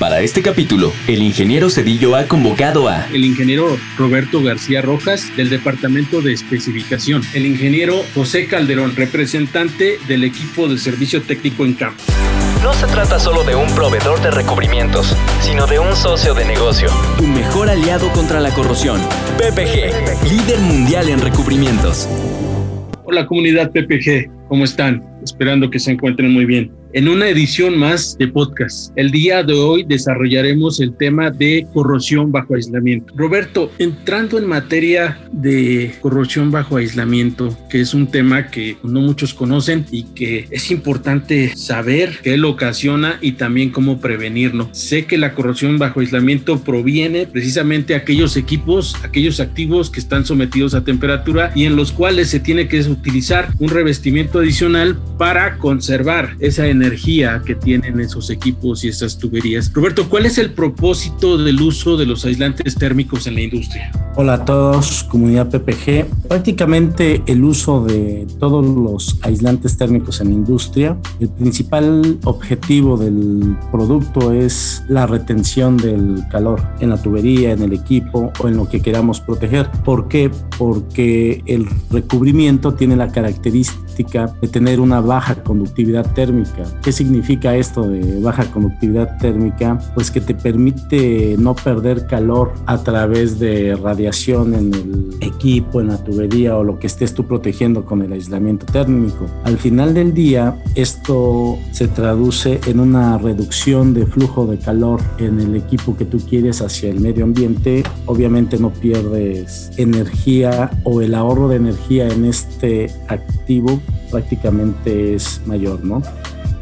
Para este capítulo, el ingeniero Cedillo ha convocado a el ingeniero Roberto García Rojas del Departamento de Especificación, el ingeniero José Calderón, representante del equipo de servicio técnico en campo. No se trata solo de un proveedor de recubrimientos, sino de un socio de negocio. Tu mejor aliado contra la corrosión. PPG, líder mundial en recubrimientos. Hola comunidad PPG, ¿cómo están? Esperando que se encuentren muy bien en una edición más de podcast. El día de hoy desarrollaremos el tema de corrosión bajo aislamiento. Roberto, entrando en materia de corrosión bajo aislamiento, que es un tema que no muchos conocen y que es importante saber qué lo ocasiona y también cómo prevenirlo. Sé que la corrosión bajo aislamiento proviene precisamente de aquellos equipos, aquellos activos que están sometidos a temperatura y en los cuales se tiene que utilizar un revestimiento adicional para conservar esa energía que tienen esos equipos y esas tuberías. Roberto, ¿cuál es el propósito del uso de los aislantes térmicos en la industria? Hola a todos, comunidad PPG. Prácticamente el uso de todos los aislantes térmicos en la industria, el principal objetivo del producto es la retención del calor en la tubería, en el equipo o en lo que queramos proteger. ¿Por qué? Porque el recubrimiento tiene la característica de tener una baja conductividad térmica ¿Qué significa esto de baja conductividad térmica? Pues que te permite no perder calor a través de radiación en el equipo, en la tubería o lo que estés tú protegiendo con el aislamiento térmico. Al final del día, esto se traduce en una reducción de flujo de calor en el equipo que tú quieres hacia el medio ambiente. Obviamente no pierdes energía o el ahorro de energía en este activo prácticamente es mayor, ¿no?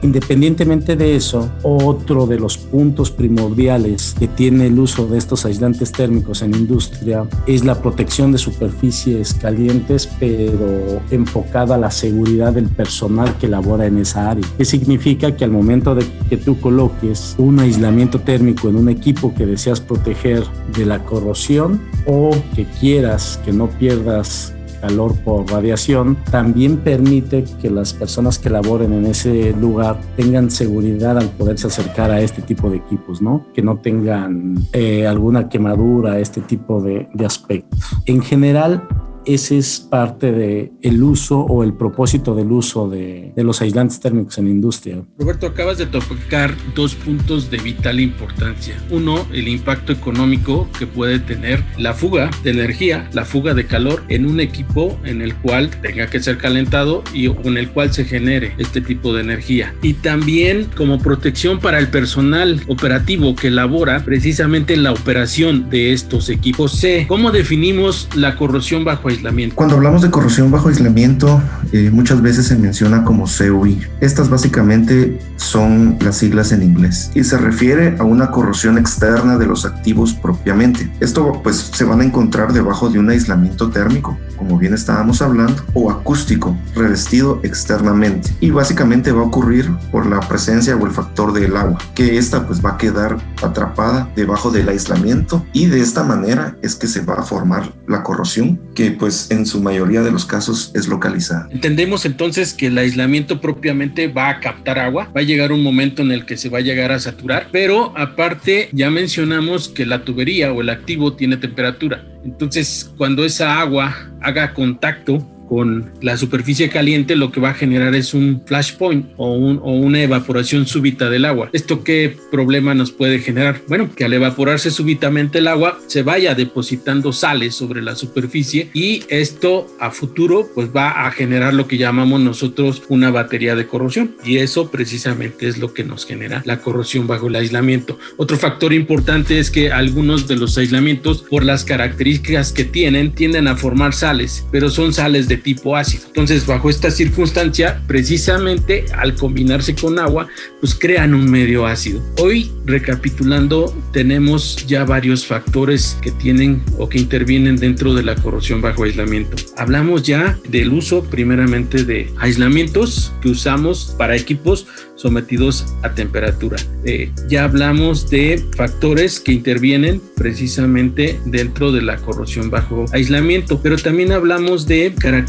Independientemente de eso, otro de los puntos primordiales que tiene el uso de estos aislantes térmicos en industria es la protección de superficies calientes, pero enfocada a la seguridad del personal que labora en esa área. ¿Qué significa? Que al momento de que tú coloques un aislamiento térmico en un equipo que deseas proteger de la corrosión o que quieras que no pierdas calor por radiación, también permite que las personas que laboren en ese lugar tengan seguridad al poderse acercar a este tipo de equipos, ¿no? Que no tengan eh, alguna quemadura, este tipo de, de aspectos. En general, ese es parte del el uso o el propósito del uso de, de, los aislantes térmicos en la industria. Roberto, acabas de tocar dos puntos de vital importancia. Uno, el impacto económico que puede tener la fuga de energía, la fuga de calor en un equipo en el cual tenga que ser calentado y con el cual se genere este tipo de energía. Y también como protección para el personal operativo que labora precisamente en la operación de estos equipos. C, ¿cómo definimos la corrosión bajo aislamiento? Cuando hablamos de corrosión bajo aislamiento, eh, muchas veces se menciona como CUI. Estas básicamente son las siglas en inglés y se refiere a una corrosión externa de los activos propiamente. Esto pues se van a encontrar debajo de un aislamiento térmico, como bien estábamos hablando, o acústico, revestido externamente. Y básicamente va a ocurrir por la presencia o el factor del agua, que esta pues va a quedar atrapada debajo del aislamiento y de esta manera es que se va a formar la corrosión que pues pues en su mayoría de los casos es localizada. Entendemos entonces que el aislamiento propiamente va a captar agua, va a llegar un momento en el que se va a llegar a saturar, pero aparte ya mencionamos que la tubería o el activo tiene temperatura. Entonces, cuando esa agua haga contacto con la superficie caliente, lo que va a generar es un flashpoint o, o una evaporación súbita del agua. ¿Esto qué problema nos puede generar? Bueno, que al evaporarse súbitamente el agua se vaya depositando sales sobre la superficie y esto a futuro pues va a generar lo que llamamos nosotros una batería de corrosión y eso precisamente es lo que nos genera la corrosión bajo el aislamiento. Otro factor importante es que algunos de los aislamientos por las características que tienen tienden a formar sales, pero son sales de tipo ácido. Entonces bajo esta circunstancia precisamente al combinarse con agua pues crean un medio ácido. Hoy recapitulando tenemos ya varios factores que tienen o que intervienen dentro de la corrosión bajo aislamiento. Hablamos ya del uso primeramente de aislamientos que usamos para equipos sometidos a temperatura. Eh, ya hablamos de factores que intervienen precisamente dentro de la corrosión bajo aislamiento, pero también hablamos de características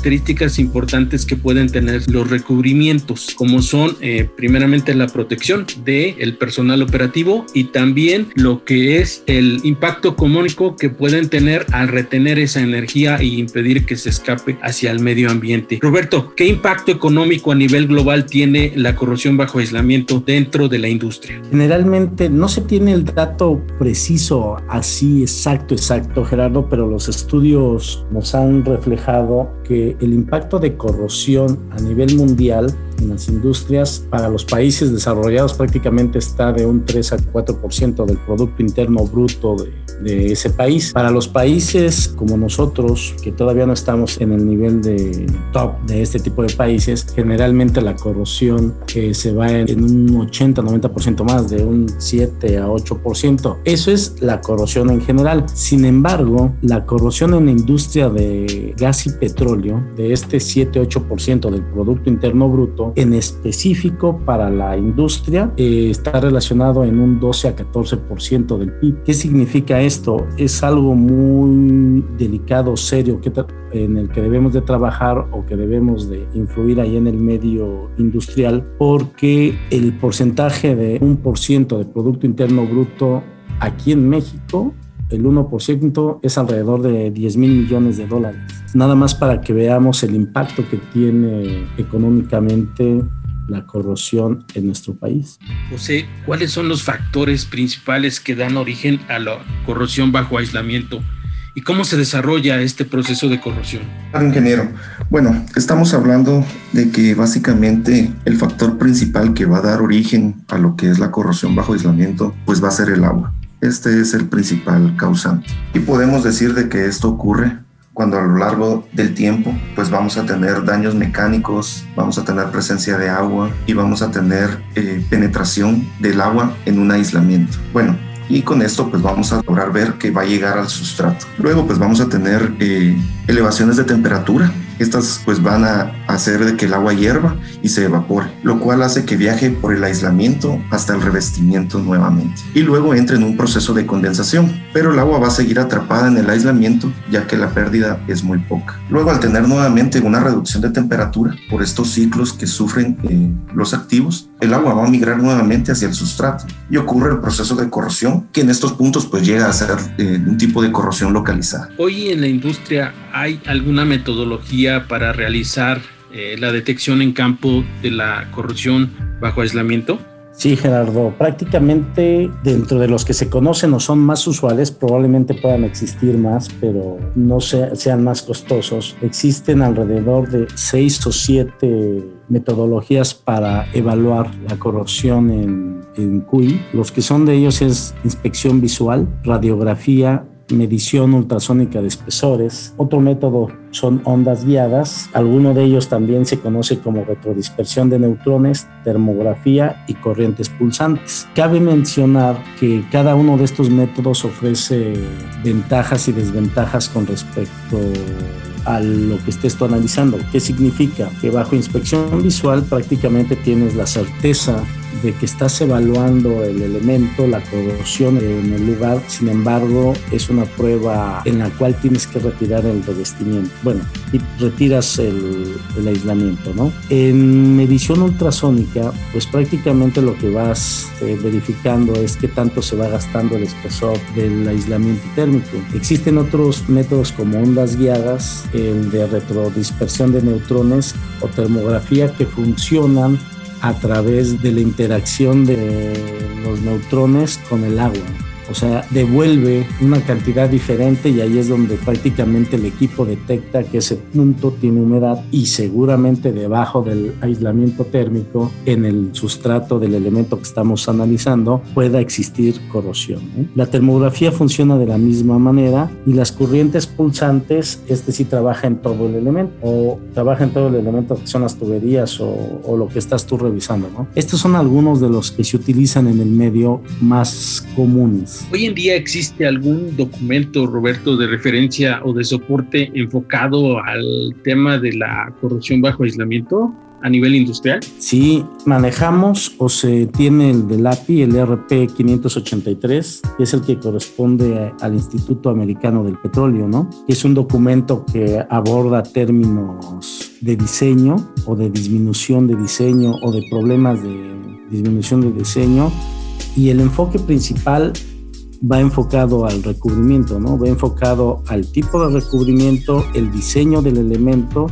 importantes que pueden tener los recubrimientos, como son eh, primeramente la protección del el personal operativo y también lo que es el impacto económico que pueden tener al retener esa energía y impedir que se escape hacia el medio ambiente. Roberto, ¿qué impacto económico a nivel global tiene la corrosión bajo aislamiento dentro de la industria? Generalmente no se tiene el dato preciso, así exacto, exacto, Gerardo, pero los estudios nos han reflejado que el impacto de corrosión a nivel mundial en las industrias para los países desarrollados prácticamente está de un 3 a 4% del Producto Interno Bruto de, de, ese país. Para los países como nosotros, que todavía no estamos en el nivel de top de este tipo de países, generalmente la corrosión que se va en, un 80-90% más, de un 7 a 8%. Eso es la corrosión en general. Sin embargo, la corrosión en la industria de gas y petróleo, de este 7-8% del Producto Interno Bruto, en específico para la industria, eh, está relacionado en un 12 a 14% del PIB. ¿Qué significa esto? Es algo muy delicado, serio, que en el que debemos de trabajar o que debemos de influir ahí en el medio industrial porque el porcentaje de un por ciento de Producto Interno Bruto aquí en México, el 1% es alrededor de 10 mil millones de dólares. Nada más para que veamos el impacto que tiene económicamente la corrosión en nuestro país. José, ¿cuáles son los factores principales que dan origen a la corrosión bajo aislamiento? ¿Y cómo se desarrolla este proceso de corrosión? Ingeniero, bueno, estamos hablando de que básicamente el factor principal que va a dar origen a lo que es la corrosión bajo aislamiento, pues va a ser el agua. Este es el principal causante. Y podemos decir de que esto ocurre cuando a lo largo del tiempo pues vamos a tener daños mecánicos, vamos a tener presencia de agua y vamos a tener eh, penetración del agua en un aislamiento. Bueno, y con esto pues vamos a lograr ver que va a llegar al sustrato. Luego pues vamos a tener eh, elevaciones de temperatura estas pues van a hacer de que el agua hierva y se evapore, lo cual hace que viaje por el aislamiento hasta el revestimiento nuevamente y luego entre en un proceso de condensación, pero el agua va a seguir atrapada en el aislamiento ya que la pérdida es muy poca. Luego al tener nuevamente una reducción de temperatura por estos ciclos que sufren eh, los activos, el agua va a migrar nuevamente hacia el sustrato y ocurre el proceso de corrosión que en estos puntos pues llega a ser eh, un tipo de corrosión localizada. Hoy en la industria hay alguna metodología para realizar eh, la detección en campo de la corrupción bajo aislamiento? Sí, Gerardo, prácticamente dentro de los que se conocen o son más usuales, probablemente puedan existir más, pero no sean más costosos. Existen alrededor de seis o siete metodologías para evaluar la corrosión en, en CUI. Los que son de ellos es inspección visual, radiografía, medición ultrasónica de espesores. Otro método son ondas guiadas. Alguno de ellos también se conoce como retrodispersión de neutrones, termografía y corrientes pulsantes. Cabe mencionar que cada uno de estos métodos ofrece ventajas y desventajas con respecto a lo que estés analizando. ¿Qué significa? Que bajo inspección visual prácticamente tienes la certeza de que estás evaluando el elemento, la corrosión en el lugar, sin embargo es una prueba en la cual tienes que retirar el revestimiento, bueno, y retiras el, aislamiento, ¿no? En medición ultrasónica, pues prácticamente lo que vas eh, verificando es qué tanto se va gastando el espesor del aislamiento térmico. Existen otros métodos como ondas guiadas, el de retrodispersión de neutrones o termografía que funcionan a través de la interacción de los neutrones con el agua. O sea, devuelve una cantidad diferente y ahí es donde prácticamente el equipo detecta que ese punto tiene humedad y seguramente debajo del aislamiento térmico en el sustrato del elemento que estamos analizando pueda existir corrosión. La termografía funciona de la misma manera y las corrientes pulsantes, este sí trabaja en todo el elemento o trabaja en todo el elemento que son las tuberías o, o lo que estás tú revisando. ¿no? Estos son algunos de los que se utilizan en el medio más comunes. Hoy en día existe algún documento, Roberto, de referencia o de soporte enfocado al tema de la corrupción bajo aislamiento a nivel industrial? Sí, manejamos o se tiene el del API, el RP 583, que es el que corresponde al Instituto Americano del Petróleo, ¿no? Es un documento que aborda términos de diseño o de disminución de diseño o de problemas de disminución de diseño y el enfoque principal va enfocado al recubrimiento, ¿no? Va enfocado al tipo de recubrimiento, el diseño del elemento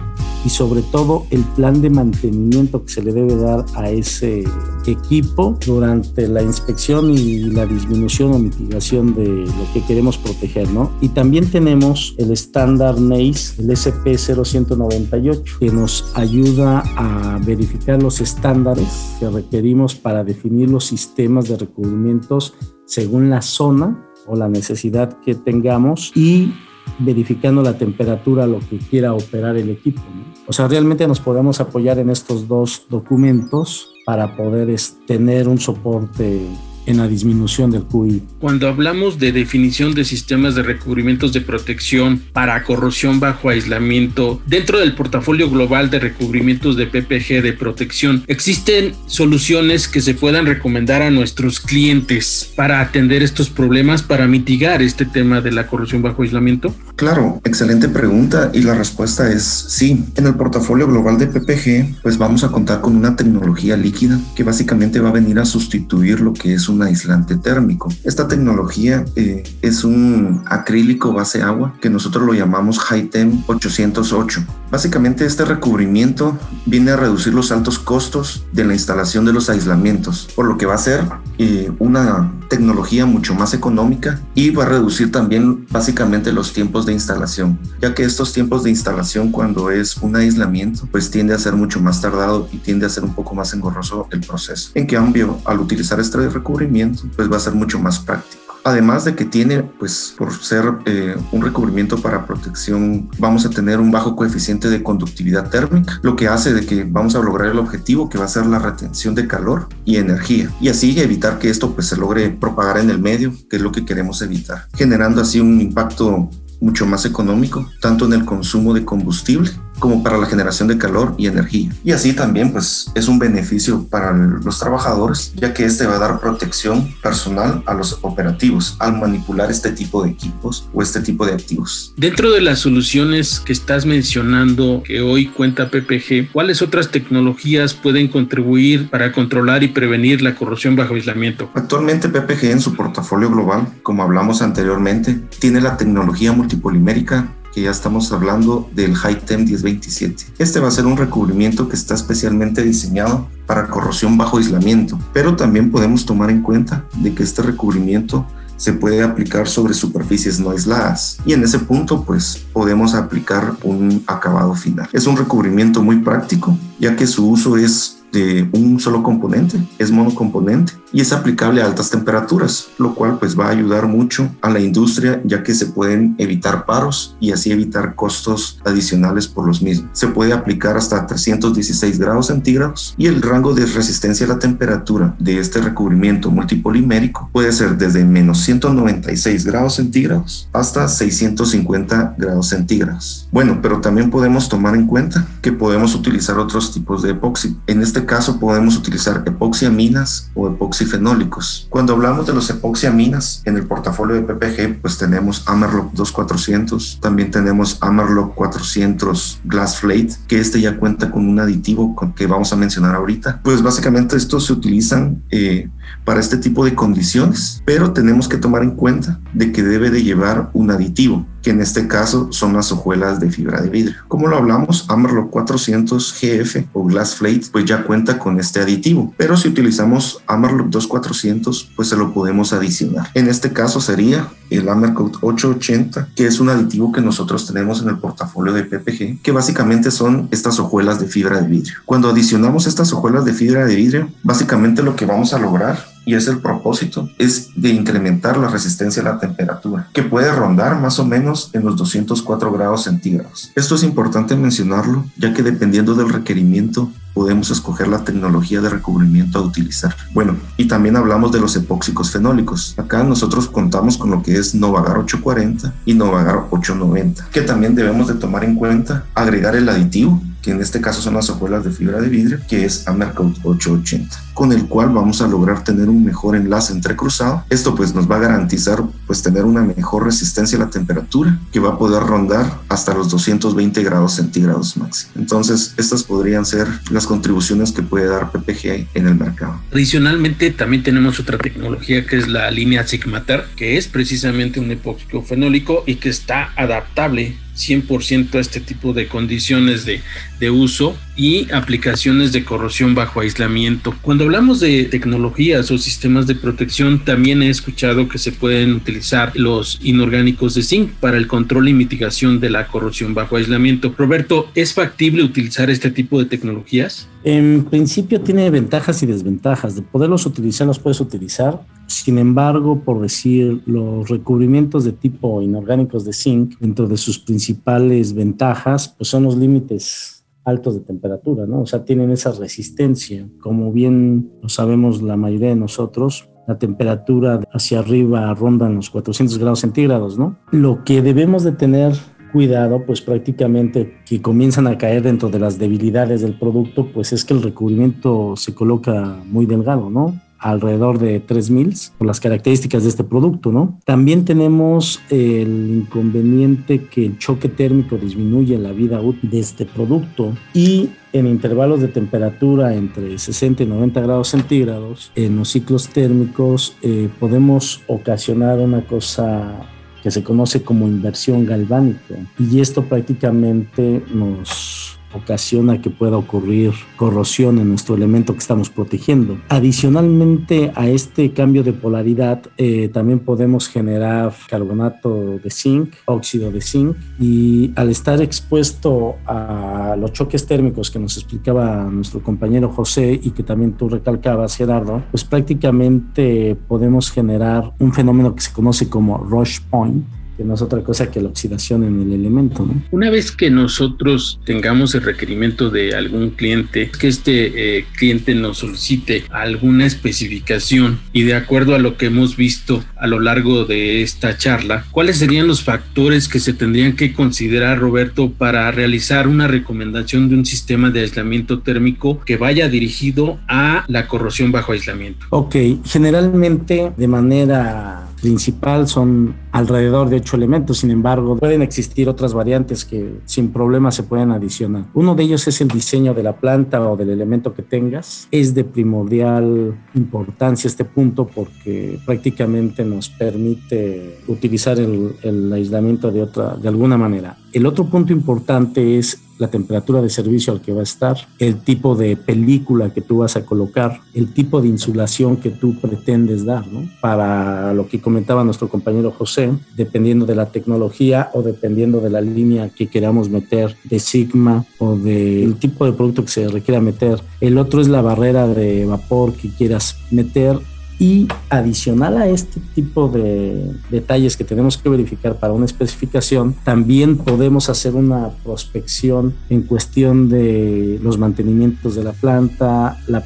y sobre todo el plan de mantenimiento que se le debe dar a ese equipo durante la inspección y la disminución o mitigación de lo que queremos proteger, ¿no? Y también tenemos el estándar NACE, el SP0198, que nos ayuda a verificar los estándares que requerimos para definir los sistemas de recubrimientos según la zona o la necesidad que tengamos y verificando la temperatura lo que quiera operar el equipo. O sea, realmente nos podemos apoyar en estos dos documentos para poder tener un soporte en la disminución del QI. Cuando hablamos de definición de sistemas de recubrimientos de protección para corrosión bajo aislamiento, dentro del portafolio global de recubrimientos de PPG de protección, ¿existen soluciones que se puedan recomendar a nuestros clientes para atender estos problemas, para mitigar este tema de la corrosión bajo aislamiento? Claro, excelente pregunta y la respuesta es sí. En el portafolio global de PPG, pues vamos a contar con una tecnología líquida que básicamente va a venir a sustituir lo que es un aislante térmico. Esta tecnología eh, es un acrílico base agua que nosotros lo llamamos HiTem 808. Básicamente este recubrimiento viene a reducir los altos costos de la instalación de los aislamientos, por lo que va a ser eh, una tecnología mucho más económica y va a reducir también básicamente los tiempos de instalación, ya que estos tiempos de instalación cuando es un aislamiento pues tiende a ser mucho más tardado y tiende a ser un poco más engorroso el proceso. En cambio, al utilizar este recubrimiento pues va a ser mucho más práctico. Además de que tiene, pues por ser eh, un recubrimiento para protección, vamos a tener un bajo coeficiente de conductividad térmica, lo que hace de que vamos a lograr el objetivo que va a ser la retención de calor y energía. Y así evitar que esto pues se logre propagar en el medio, que es lo que queremos evitar, generando así un impacto mucho más económico, tanto en el consumo de combustible como para la generación de calor y energía. Y así también pues es un beneficio para los trabajadores, ya que este va a dar protección personal a los operativos al manipular este tipo de equipos o este tipo de activos. Dentro de las soluciones que estás mencionando que hoy cuenta PPG, ¿cuáles otras tecnologías pueden contribuir para controlar y prevenir la corrosión bajo aislamiento? Actualmente PPG en su portafolio global, como hablamos anteriormente, tiene la tecnología multipolimérica ya estamos hablando del HiTem 1027. Este va a ser un recubrimiento que está especialmente diseñado para corrosión bajo aislamiento, pero también podemos tomar en cuenta de que este recubrimiento se puede aplicar sobre superficies no aisladas y en ese punto pues podemos aplicar un acabado final. Es un recubrimiento muy práctico ya que su uso es de un solo componente, es monocomponente y es aplicable a altas temperaturas, lo cual pues va a ayudar mucho a la industria ya que se pueden evitar paros y así evitar costos adicionales por los mismos. Se puede aplicar hasta 316 grados centígrados y el rango de resistencia a la temperatura de este recubrimiento multipolimérico puede ser desde menos 196 grados centígrados hasta 650 grados centígrados. Bueno, pero también podemos tomar en cuenta que podemos utilizar otros tipos de epoxi. En este caso podemos utilizar epoxiaminas o epoxifenólicos. Cuando hablamos de los epoxiaminas en el portafolio de PPG, pues tenemos Amerlock 2400, también tenemos Amerlock 400 Glass Flate, que este ya cuenta con un aditivo que vamos a mencionar ahorita. Pues básicamente estos se utilizan eh, para este tipo de condiciones, pero tenemos que tomar en cuenta de que debe de llevar un aditivo, que en este caso son las hojuelas de fibra de vidrio. Como lo hablamos, Amerlock 400 GF o Glass Flate pues ya cuenta con este aditivo, pero si utilizamos Amerlock 2400 pues se lo podemos adicionar. En este caso sería el Amerlock 880, que es un aditivo que nosotros tenemos en el portafolio de PPG, que básicamente son estas hojuelas de fibra de vidrio. Cuando adicionamos estas hojuelas de fibra de vidrio, básicamente lo que vamos a lograr y es el propósito, es de incrementar la resistencia a la temperatura, que puede rondar más o menos en los 204 grados centígrados. Esto es importante mencionarlo, ya que dependiendo del requerimiento podemos escoger la tecnología de recubrimiento a utilizar. Bueno, y también hablamos de los epóxicos fenólicos. Acá nosotros contamos con lo que es Novagar 840 y Novagar 890, que también debemos de tomar en cuenta agregar el aditivo que en este caso son las hojuelas de fibra de vidrio, que es Amercoat 880, con el cual vamos a lograr tener un mejor enlace entrecruzado. Esto pues nos va a garantizar pues tener una mejor resistencia a la temperatura, que va a poder rondar hasta los 220 grados centígrados máximo. Entonces, estas podrían ser las contribuciones que puede dar PPG en el mercado. Adicionalmente, también tenemos otra tecnología que es la línea Sigmater, que es precisamente un epóxico fenólico y que está adaptable 100% a este tipo de condiciones de, de, uso y aplicaciones de corrosión bajo aislamiento. Cuando hablamos de tecnologías o sistemas de protección, también he escuchado que se pueden utilizar los inorgánicos de zinc para el control y mitigación de la corrosión bajo aislamiento. Roberto, ¿es factible utilizar este tipo de tecnologías? En principio tiene ventajas y desventajas. De poderlos utilizar, los puedes utilizar. Sin embargo, por decir, los recubrimientos de tipo inorgánicos de zinc, dentro de sus principales ventajas, pues son los límites altos de temperatura, ¿no? O sea, tienen esa resistencia. Como bien lo sabemos la mayoría de nosotros, la temperatura hacia arriba ronda los 400 grados centígrados, ¿no? Lo que debemos de tener cuidado, pues prácticamente que comienzan a caer dentro de las debilidades del producto, pues es que el recubrimiento se coloca muy delgado, ¿no? Alrededor de 3000 por las características de este producto, ¿no? También tenemos el inconveniente que el choque térmico disminuye la vida útil de este producto y en intervalos de temperatura entre 60 y 90 grados centígrados, en los ciclos térmicos eh, podemos ocasionar una cosa que se conoce como inversión galvánica. Y esto prácticamente nos ocasiona que pueda ocurrir corrosión en nuestro elemento que estamos protegiendo. Adicionalmente a este cambio de polaridad, eh, también podemos generar carbonato de zinc, óxido de zinc, y al estar expuesto a los choques térmicos que nos explicaba nuestro compañero José y que también tú recalcabas, Gerardo, pues prácticamente podemos generar un fenómeno que se conoce como rush point, que no es otra cosa que la oxidación en el elemento. ¿no? Una vez que nosotros tengamos el requerimiento de algún cliente, que este eh, cliente nos solicite alguna especificación y de acuerdo a lo que hemos visto a lo largo de esta charla, ¿cuáles serían los factores que se tendrían que considerar, Roberto, para realizar una recomendación de un sistema de aislamiento térmico que vaya dirigido a la corrosión bajo aislamiento? Ok, generalmente de manera principal son alrededor de ocho elementos, sin embargo pueden existir otras variantes que sin problema se pueden adicionar. Uno de ellos es el diseño de la planta o del elemento que tengas. Es de primordial importancia este punto porque prácticamente nos permite utilizar el, el aislamiento de, otra, de alguna manera. El otro punto importante es la temperatura de servicio al que va a estar, el tipo de película que tú vas a colocar, el tipo de insulación que tú pretendes dar, ¿no? Para lo que comentaba nuestro compañero José, dependiendo de la tecnología o dependiendo de la línea que queramos meter de Sigma o del tipo de producto que se requiera meter. El otro es la barrera de vapor que quieras meter Y adicional a este tipo de detalles que tenemos que verificar para una especificación, también podemos hacer una prospección en cuestión de los mantenimientos de la planta, la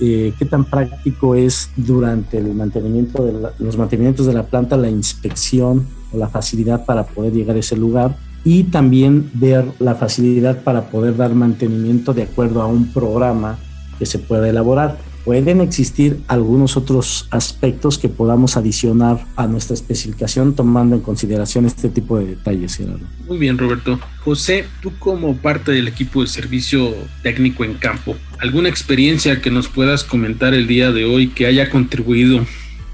eh, qué tan práctico es durante el mantenimiento de los mantenimientos de la planta, la inspección o la facilidad para poder llegar a ese lugar y también ver la facilidad para poder dar mantenimiento de acuerdo a un programa que se pueda elaborar pueden existir algunos otros aspectos que podamos adicionar a nuestra especificación tomando en consideración este tipo de detalles, Gerardo. Muy bien, Roberto. José, tú como parte del equipo de servicio técnico en campo, ¿alguna experiencia que nos puedas comentar el día de hoy que haya contribuido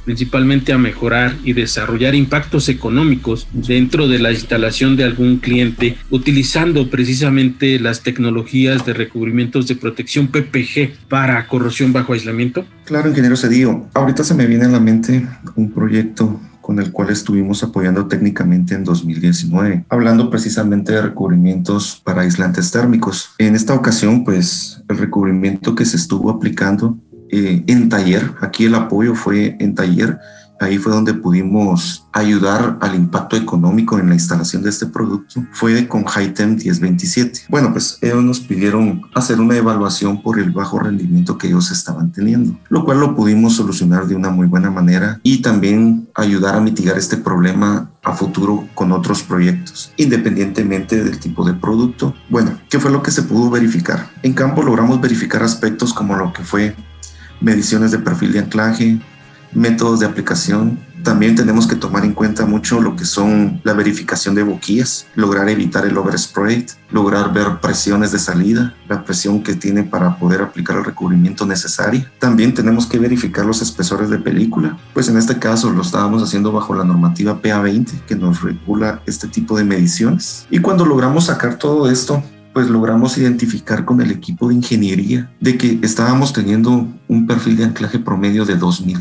principalmente a mejorar y desarrollar impactos económicos dentro de la instalación de algún cliente utilizando precisamente las tecnologías de recubrimientos de protección PPG para corrosión bajo aislamiento? Claro, ingeniero Cedillo. Ahorita se me viene a la mente un proyecto con el cual estuvimos apoyando técnicamente en 2019, hablando precisamente de recubrimientos para aislantes térmicos. En esta ocasión, pues el recubrimiento que se estuvo aplicando eh, en taller. Aquí el apoyo fue en taller. Ahí fue donde pudimos ayudar al impacto económico en la instalación de este producto. Fue con Hitem 1027. Bueno, pues ellos nos pidieron hacer una evaluación por el bajo rendimiento que ellos estaban teniendo, lo cual lo pudimos solucionar de una muy buena manera y también ayudar a mitigar este problema a futuro con otros proyectos, independientemente del tipo de producto. Bueno, ¿qué fue lo que se pudo verificar? En campo logramos verificar aspectos como lo que fue mediciones de perfil de anclaje, métodos de aplicación. También tenemos que tomar en cuenta mucho lo que son la verificación de boquillas, lograr evitar el overspray, lograr ver presiones de salida, la presión que tiene para poder aplicar el recubrimiento necesario. También tenemos que verificar los espesores de película, pues en este caso lo estábamos haciendo bajo la normativa PA20 que nos regula este tipo de mediciones. Y cuando logramos sacar todo esto, pues logramos identificar con el equipo de ingeniería de que estábamos teniendo un perfil de anclaje promedio de 2000.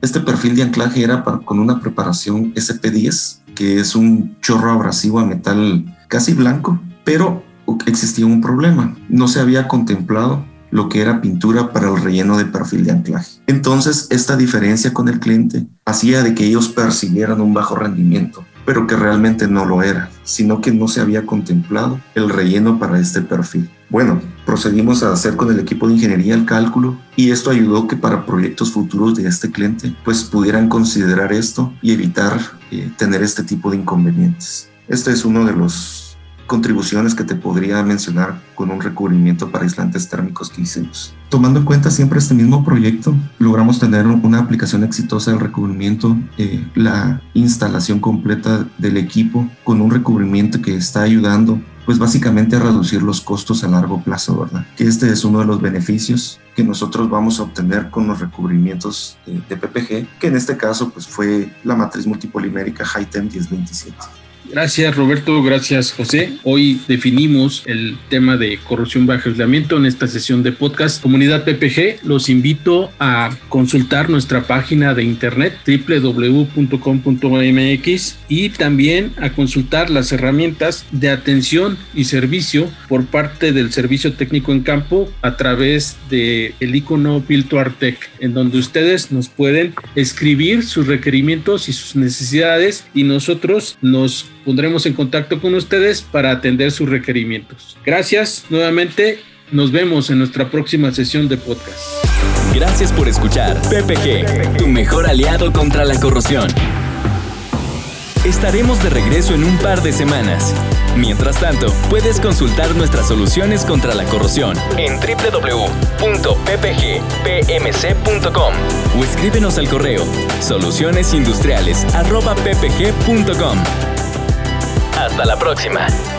Este perfil de anclaje era con una preparación SP10, que es un chorro abrasivo a metal casi blanco, pero existía un problema. No se había contemplado lo que era pintura para el relleno de perfil de anclaje. Entonces, esta diferencia con el cliente hacía de que ellos percibieran un bajo rendimiento pero que realmente no lo era, sino que no se había contemplado el relleno para este perfil. Bueno, procedimos a hacer con el equipo de ingeniería el cálculo y esto ayudó que para proyectos futuros de este cliente pues pudieran considerar esto y evitar eh, tener este tipo de inconvenientes. Este es uno de los contribuciones que te podría mencionar con un recubrimiento para aislantes térmicos que hicimos. Tomando en cuenta siempre este mismo proyecto, logramos tener una aplicación exitosa del recubrimiento, eh, la instalación completa del equipo con un recubrimiento que está ayudando pues básicamente a reducir los costos a largo plazo, ¿verdad? Que este es uno de los beneficios que nosotros vamos a obtener con los recubrimientos de, de PPG, que en este caso pues fue la matriz multipolimérica HiTem 1027. Gracias Roberto, gracias José. Hoy definimos el tema de corrupción bajo aislamiento en esta sesión de podcast Comunidad PPG. Los invito a consultar nuestra página de internet www.com.mx y también a consultar las herramientas de atención y servicio por parte del servicio técnico en campo a través de el icono Build en donde ustedes nos pueden escribir sus requerimientos y sus necesidades y nosotros nos pondremos en contacto con ustedes para atender sus requerimientos. Gracias nuevamente, nos vemos en nuestra próxima sesión de podcast. Gracias por escuchar PPG, tu mejor aliado contra la corrosión. Estaremos de regreso en un par de semanas. Mientras tanto, puedes consultar nuestras soluciones contra la corrosión en www.ppgpmc.com o escríbenos al correo solucionesindustriales.ppg.com. Hasta la próxima.